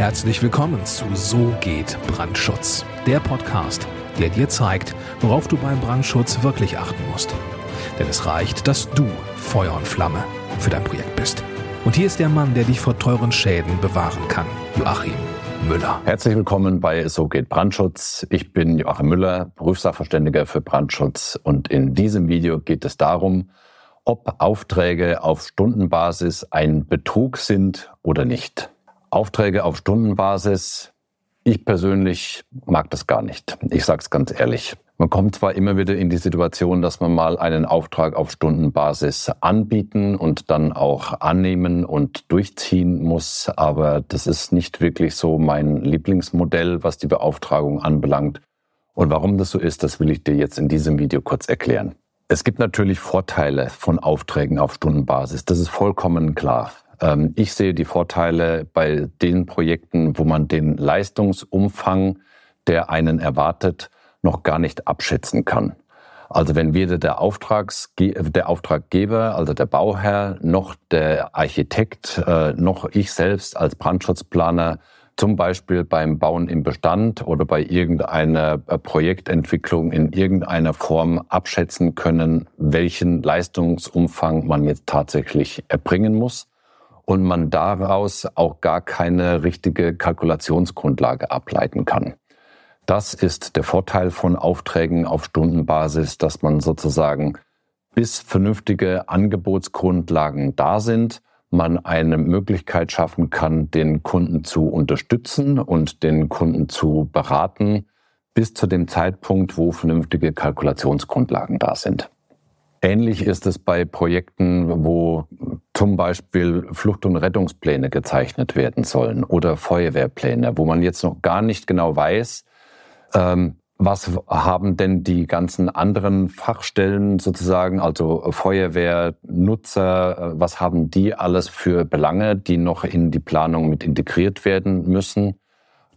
Herzlich willkommen zu So geht Brandschutz, der Podcast, der dir zeigt, worauf du beim Brandschutz wirklich achten musst. Denn es reicht, dass du Feuer und Flamme für dein Projekt bist. Und hier ist der Mann, der dich vor teuren Schäden bewahren kann, Joachim Müller. Herzlich willkommen bei So geht Brandschutz. Ich bin Joachim Müller, Berufssachverständiger für Brandschutz und in diesem Video geht es darum, ob Aufträge auf Stundenbasis ein Betrug sind oder nicht. Aufträge auf Stundenbasis, ich persönlich mag das gar nicht. Ich sage es ganz ehrlich. Man kommt zwar immer wieder in die Situation, dass man mal einen Auftrag auf Stundenbasis anbieten und dann auch annehmen und durchziehen muss, aber das ist nicht wirklich so mein Lieblingsmodell, was die Beauftragung anbelangt. Und warum das so ist, das will ich dir jetzt in diesem Video kurz erklären. Es gibt natürlich Vorteile von Aufträgen auf Stundenbasis. Das ist vollkommen klar. Ähm, ich sehe die Vorteile bei den Projekten, wo man den Leistungsumfang, der einen erwartet, noch gar nicht abschätzen kann. Also wenn weder der, Auftragsge der Auftraggeber, also der Bauherr, noch der Architekt, äh, noch ich selbst als Brandschutzplaner zum Beispiel beim Bauen im Bestand oder bei irgendeiner äh, Projektentwicklung in irgendeiner Form abschätzen können, welchen Leistungsumfang man jetzt tatsächlich erbringen muss und man daraus auch gar keine richtige Kalkulationsgrundlage ableiten kann. Das ist der Vorteil von Aufträgen auf Stundenbasis, dass man sozusagen bis vernünftige Angebotsgrundlagen da sind, man eine Möglichkeit schaffen kann, den Kunden zu unterstützen und den Kunden zu beraten, bis zu dem Zeitpunkt, wo vernünftige Kalkulationsgrundlagen da sind. Ähnlich ist es bei Projekten, wo zum Beispiel Flucht- und Rettungspläne gezeichnet werden sollen oder Feuerwehrpläne, wo man jetzt noch gar nicht genau weiß, ähm, was haben denn die ganzen anderen Fachstellen sozusagen, also Feuerwehr, Nutzer, äh, was haben die alles für Belange, die noch in die Planung mit integriert werden müssen,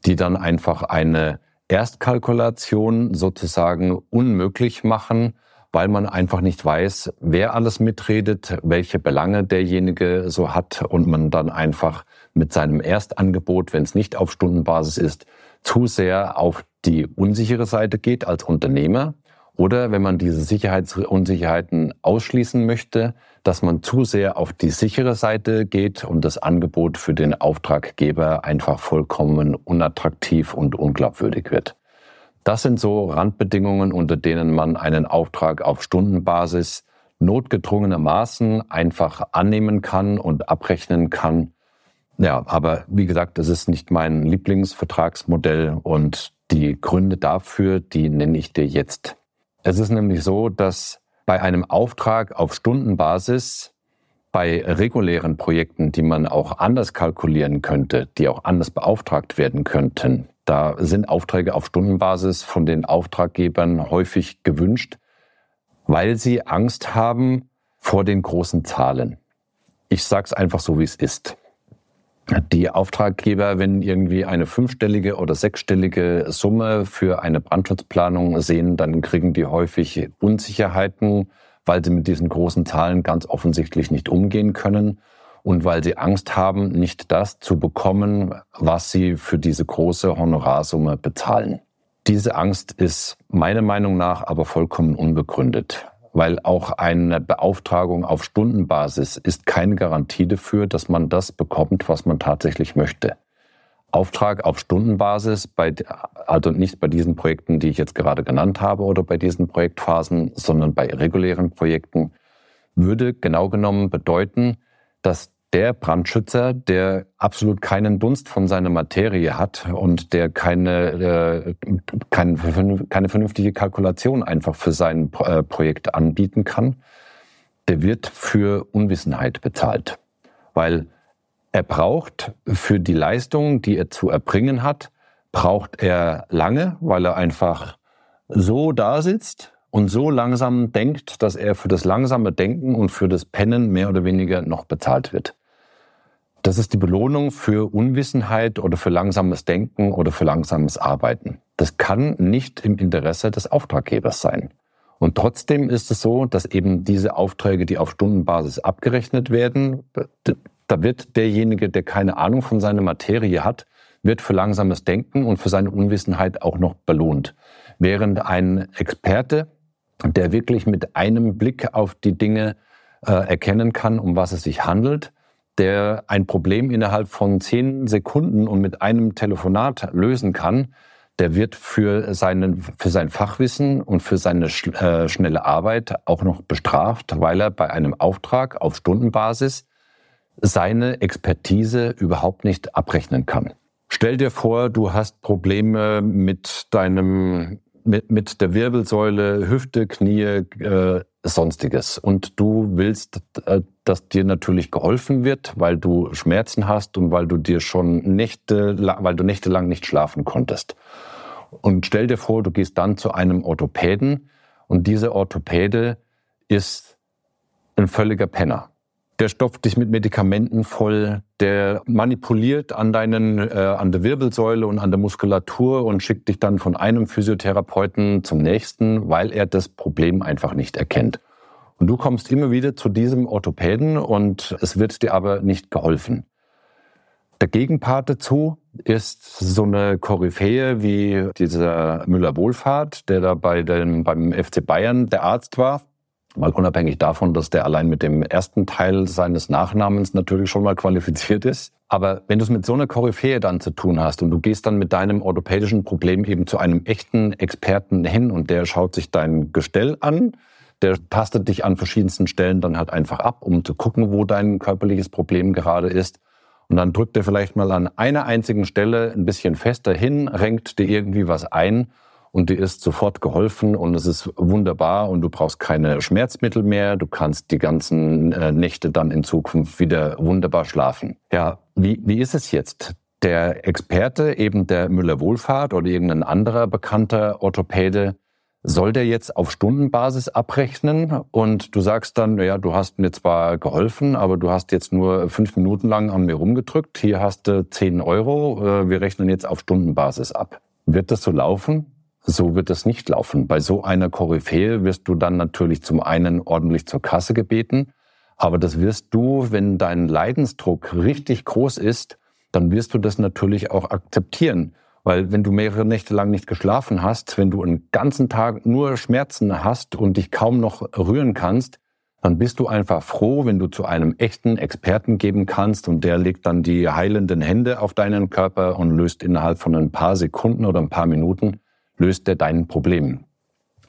die dann einfach eine Erstkalkulation sozusagen unmöglich machen, weil man einfach nicht weiß, wer alles mitredet, welche Belange derjenige so hat und man dann einfach mit seinem Erstangebot, wenn es nicht auf Stundenbasis ist, zu sehr auf die unsichere Seite geht als Unternehmer oder wenn man diese Sicherheitsunsicherheiten ausschließen möchte, dass man zu sehr auf die sichere Seite geht und das Angebot für den Auftraggeber einfach vollkommen unattraktiv und unglaubwürdig wird. Das sind so Randbedingungen, unter denen man einen Auftrag auf Stundenbasis notgedrungenermaßen einfach annehmen kann und abrechnen kann. Ja, aber wie gesagt, das ist nicht mein Lieblingsvertragsmodell und die Gründe dafür, die nenne ich dir jetzt. Es ist nämlich so, dass bei einem Auftrag auf Stundenbasis bei regulären Projekten, die man auch anders kalkulieren könnte, die auch anders beauftragt werden könnten, da sind Aufträge auf Stundenbasis von den Auftraggebern häufig gewünscht, weil sie Angst haben vor den großen Zahlen. Ich sage es einfach so, wie es ist. Die Auftraggeber, wenn irgendwie eine fünfstellige oder sechsstellige Summe für eine Brandschutzplanung sehen, dann kriegen die häufig Unsicherheiten, weil sie mit diesen großen Zahlen ganz offensichtlich nicht umgehen können und weil sie Angst haben, nicht das zu bekommen, was sie für diese große Honorarsumme bezahlen. Diese Angst ist meiner Meinung nach aber vollkommen unbegründet, weil auch eine Beauftragung auf Stundenbasis ist keine Garantie dafür, dass man das bekommt, was man tatsächlich möchte. Auftrag auf Stundenbasis, bei, also nicht bei diesen Projekten, die ich jetzt gerade genannt habe oder bei diesen Projektphasen, sondern bei regulären Projekten, würde genau genommen bedeuten, dass der Brandschützer, der absolut keinen Dunst von seiner Materie hat und der keine, äh, keine, keine vernünftige Kalkulation einfach für sein äh, Projekt anbieten kann, der wird für Unwissenheit bezahlt. Weil er braucht für die Leistung, die er zu erbringen hat, braucht er lange, weil er einfach so da sitzt und so langsam denkt, dass er für das langsame Denken und für das Pennen mehr oder weniger noch bezahlt wird. Das ist die Belohnung für Unwissenheit oder für langsames Denken oder für langsames Arbeiten. Das kann nicht im Interesse des Auftraggebers sein. Und trotzdem ist es so, dass eben diese Aufträge, die auf Stundenbasis abgerechnet werden, da wird derjenige, der keine Ahnung von seiner Materie hat, wird für langsames Denken und für seine Unwissenheit auch noch belohnt. Während ein Experte, der wirklich mit einem Blick auf die Dinge äh, erkennen kann, um was es sich handelt, der ein Problem innerhalb von zehn Sekunden und mit einem Telefonat lösen kann, der wird für, seinen, für sein Fachwissen und für seine äh, schnelle Arbeit auch noch bestraft, weil er bei einem Auftrag auf Stundenbasis seine Expertise überhaupt nicht abrechnen kann. Stell dir vor, du hast Probleme mit deinem mit, mit der Wirbelsäule, Hüfte, Knie, äh, sonstiges. Und du willst, äh, dass dir natürlich geholfen wird, weil du Schmerzen hast und weil du dir schon Nächte, weil du nächtelang nicht schlafen konntest. Und stell dir vor, du gehst dann zu einem Orthopäden und dieser Orthopäde ist ein völliger Penner der stopft dich mit Medikamenten voll, der manipuliert an deinen, äh, an der Wirbelsäule und an der Muskulatur und schickt dich dann von einem Physiotherapeuten zum nächsten, weil er das Problem einfach nicht erkennt. Und du kommst immer wieder zu diesem Orthopäden und es wird dir aber nicht geholfen. Der Gegenpart dazu ist so eine Koryphäe wie dieser Müller-Wohlfahrt, der da bei dem, beim FC Bayern der Arzt war Mal unabhängig davon, dass der allein mit dem ersten Teil seines Nachnamens natürlich schon mal qualifiziert ist. Aber wenn du es mit so einer Koryphäe dann zu tun hast und du gehst dann mit deinem orthopädischen Problem eben zu einem echten Experten hin und der schaut sich dein Gestell an, der tastet dich an verschiedensten Stellen dann halt einfach ab, um zu gucken, wo dein körperliches Problem gerade ist. Und dann drückt er vielleicht mal an einer einzigen Stelle ein bisschen fester hin, renkt dir irgendwie was ein und dir ist sofort geholfen und es ist wunderbar und du brauchst keine Schmerzmittel mehr. Du kannst die ganzen äh, Nächte dann in Zukunft wieder wunderbar schlafen. Ja, wie, wie ist es jetzt? Der Experte, eben der Müller-Wohlfahrt oder irgendein anderer bekannter Orthopäde, soll der jetzt auf Stundenbasis abrechnen und du sagst dann, ja, du hast mir zwar geholfen, aber du hast jetzt nur fünf Minuten lang an mir rumgedrückt, hier hast du zehn Euro, äh, wir rechnen jetzt auf Stundenbasis ab. Wird das so laufen? So wird es nicht laufen. Bei so einer Koryphäe wirst du dann natürlich zum einen ordentlich zur Kasse gebeten, aber das wirst du, wenn dein Leidensdruck richtig groß ist, dann wirst du das natürlich auch akzeptieren. Weil wenn du mehrere Nächte lang nicht geschlafen hast, wenn du einen ganzen Tag nur Schmerzen hast und dich kaum noch rühren kannst, dann bist du einfach froh, wenn du zu einem echten Experten geben kannst und der legt dann die heilenden Hände auf deinen Körper und löst innerhalb von ein paar Sekunden oder ein paar Minuten löst er dein Problem.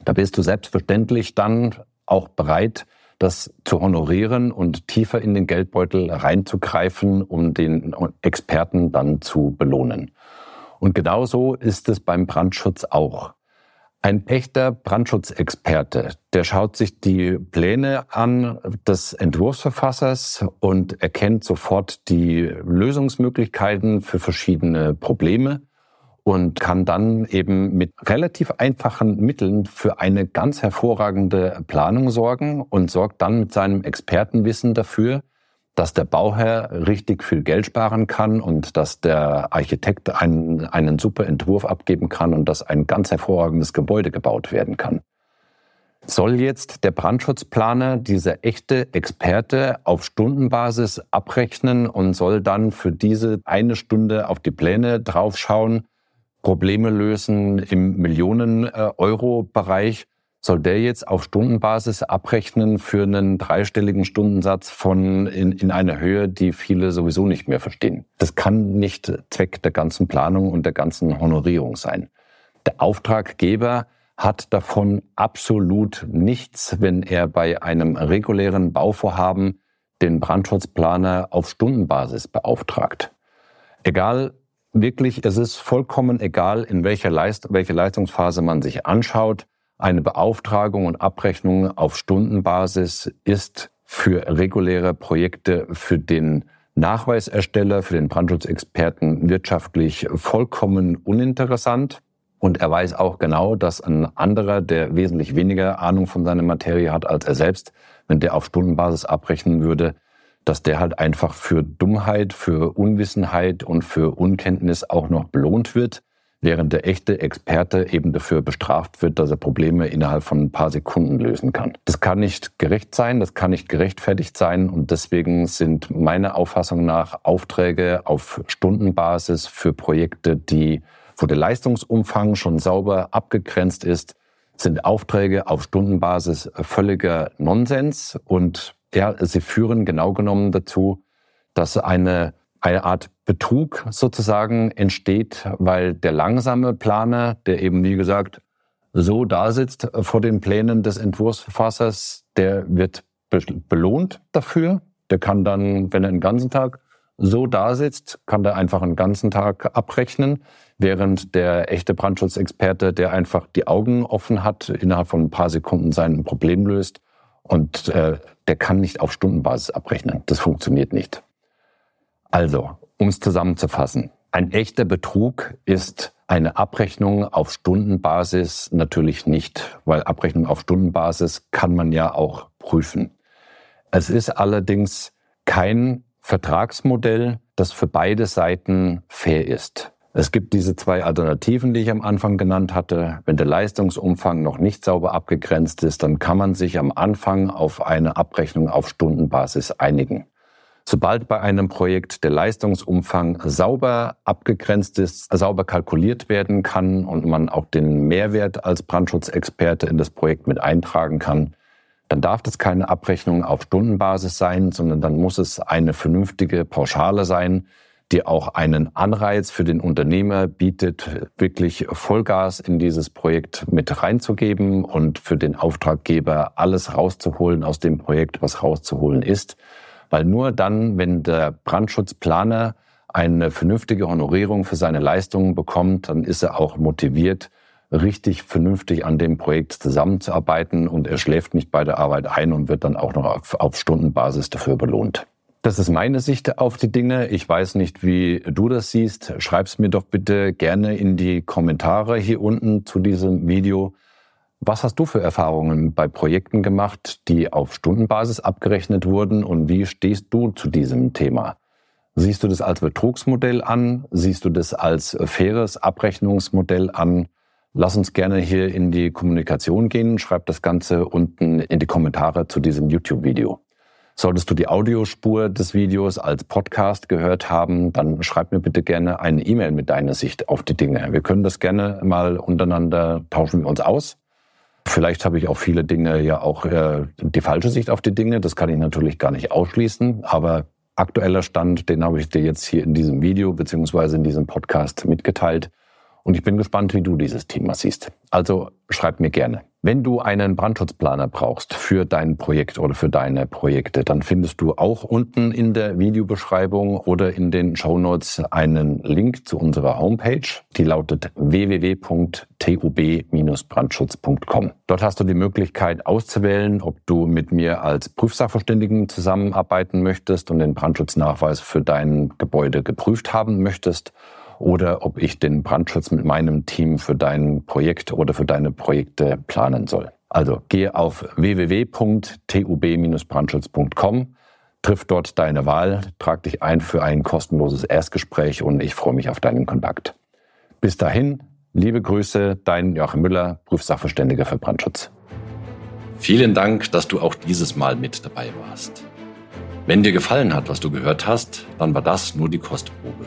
Da bist du selbstverständlich dann auch bereit, das zu honorieren und tiefer in den Geldbeutel reinzugreifen, um den Experten dann zu belohnen. Und genauso ist es beim Brandschutz auch. Ein echter Brandschutzexperte, der schaut sich die Pläne an des Entwurfsverfassers und erkennt sofort die Lösungsmöglichkeiten für verschiedene Probleme und kann dann eben mit relativ einfachen Mitteln für eine ganz hervorragende Planung sorgen und sorgt dann mit seinem Expertenwissen dafür, dass der Bauherr richtig viel Geld sparen kann und dass der Architekt einen, einen super Entwurf abgeben kann und dass ein ganz hervorragendes Gebäude gebaut werden kann. Soll jetzt der Brandschutzplaner, dieser echte Experte, auf Stundenbasis abrechnen und soll dann für diese eine Stunde auf die Pläne draufschauen Probleme lösen im Millionen-Euro-Bereich, soll der jetzt auf Stundenbasis abrechnen für einen dreistelligen Stundensatz von in, in einer Höhe, die viele sowieso nicht mehr verstehen. Das kann nicht Zweck der ganzen Planung und der ganzen Honorierung sein. Der Auftraggeber hat davon absolut nichts, wenn er bei einem regulären Bauvorhaben den Brandschutzplaner auf Stundenbasis beauftragt. Egal, wirklich, es ist vollkommen egal, in welcher Leist welche Leistungsphase man sich anschaut. Eine Beauftragung und Abrechnung auf Stundenbasis ist für reguläre Projekte für den Nachweisersteller, für den Brandschutzexperten wirtschaftlich vollkommen uninteressant. Und er weiß auch genau, dass ein anderer, der wesentlich weniger Ahnung von seiner Materie hat als er selbst, wenn der auf Stundenbasis abrechnen würde, dass der halt einfach für Dummheit, für Unwissenheit und für Unkenntnis auch noch belohnt wird, während der echte Experte eben dafür bestraft wird, dass er Probleme innerhalb von ein paar Sekunden lösen kann. Das kann nicht gerecht sein, das kann nicht gerechtfertigt sein und deswegen sind meiner Auffassung nach Aufträge auf Stundenbasis für Projekte, die wo der Leistungsumfang schon sauber abgegrenzt ist, sind Aufträge auf Stundenbasis völliger Nonsens und ja, sie führen genau genommen dazu, dass eine eine Art Betrug sozusagen entsteht, weil der langsame Planer, der eben, wie gesagt, so da sitzt vor den Plänen des Entwurfsverfassers, der wird belohnt dafür. Der kann dann, wenn er den ganzen Tag so da sitzt, kann der einfach einen ganzen Tag abrechnen, während der echte Brandschutzexperte, der einfach die Augen offen hat, innerhalb von ein paar Sekunden sein Problem löst und äh, der kann nicht auf Stundenbasis abrechnen. Das funktioniert nicht. Also, um es zusammenzufassen, ein echter Betrug ist eine Abrechnung auf Stundenbasis natürlich nicht, weil Abrechnung auf Stundenbasis kann man ja auch prüfen. Es ist allerdings kein Vertragsmodell, das für beide Seiten fair ist. Es gibt diese zwei Alternativen, die ich am Anfang genannt hatte. Wenn der Leistungsumfang noch nicht sauber abgegrenzt ist, dann kann man sich am Anfang auf eine Abrechnung auf Stundenbasis einigen. Sobald bei einem Projekt der Leistungsumfang sauber abgegrenzt ist, sauber kalkuliert werden kann und man auch den Mehrwert als Brandschutzexperte in das Projekt mit eintragen kann, dann darf das keine Abrechnung auf Stundenbasis sein, sondern dann muss es eine vernünftige Pauschale sein, die auch einen Anreiz für den Unternehmer bietet, wirklich Vollgas in dieses Projekt mit reinzugeben und für den Auftraggeber alles rauszuholen aus dem Projekt, was rauszuholen ist. Weil nur dann, wenn der Brandschutzplaner eine vernünftige Honorierung für seine Leistungen bekommt, dann ist er auch motiviert, richtig vernünftig an dem Projekt zusammenzuarbeiten und er schläft nicht bei der Arbeit ein und wird dann auch noch auf, auf Stundenbasis dafür belohnt. Das ist meine Sicht auf die Dinge. Ich weiß nicht, wie du das siehst. Schreib's mir doch bitte gerne in die Kommentare hier unten zu diesem Video. Was hast du für Erfahrungen bei Projekten gemacht, die auf Stundenbasis abgerechnet wurden und wie stehst du zu diesem Thema? Siehst du das als Betrugsmodell an? Siehst du das als faires Abrechnungsmodell an? Lass uns gerne hier in die Kommunikation gehen. Schreib das Ganze unten in die Kommentare zu diesem YouTube-Video. Solltest du die Audiospur des Videos als Podcast gehört haben, dann schreib mir bitte gerne eine E-Mail mit deiner Sicht auf die Dinge. Wir können das gerne mal untereinander tauschen wir uns aus. Vielleicht habe ich auch viele Dinge ja auch äh, die falsche Sicht auf die Dinge. Das kann ich natürlich gar nicht ausschließen. Aber aktueller Stand, den habe ich dir jetzt hier in diesem Video beziehungsweise in diesem Podcast mitgeteilt. Und ich bin gespannt, wie du dieses Thema siehst. Also schreib mir gerne. Wenn du einen Brandschutzplaner brauchst für dein Projekt oder für deine Projekte, dann findest du auch unten in der Videobeschreibung oder in den Show Notes einen Link zu unserer Homepage. Die lautet www.tub-brandschutz.com. Dort hast du die Möglichkeit auszuwählen, ob du mit mir als Prüfsachverständigen zusammenarbeiten möchtest und den Brandschutznachweis für dein Gebäude geprüft haben möchtest oder ob ich den Brandschutz mit meinem Team für dein Projekt oder für deine Projekte planen soll. Also gehe auf www.tub-brandschutz.com, triff dort deine Wahl, trag dich ein für ein kostenloses Erstgespräch und ich freue mich auf deinen Kontakt. Bis dahin, liebe Grüße, dein Joachim Müller, Prüfsachverständiger für Brandschutz. Vielen Dank, dass du auch dieses Mal mit dabei warst. Wenn dir gefallen hat, was du gehört hast, dann war das nur die Kostprobe.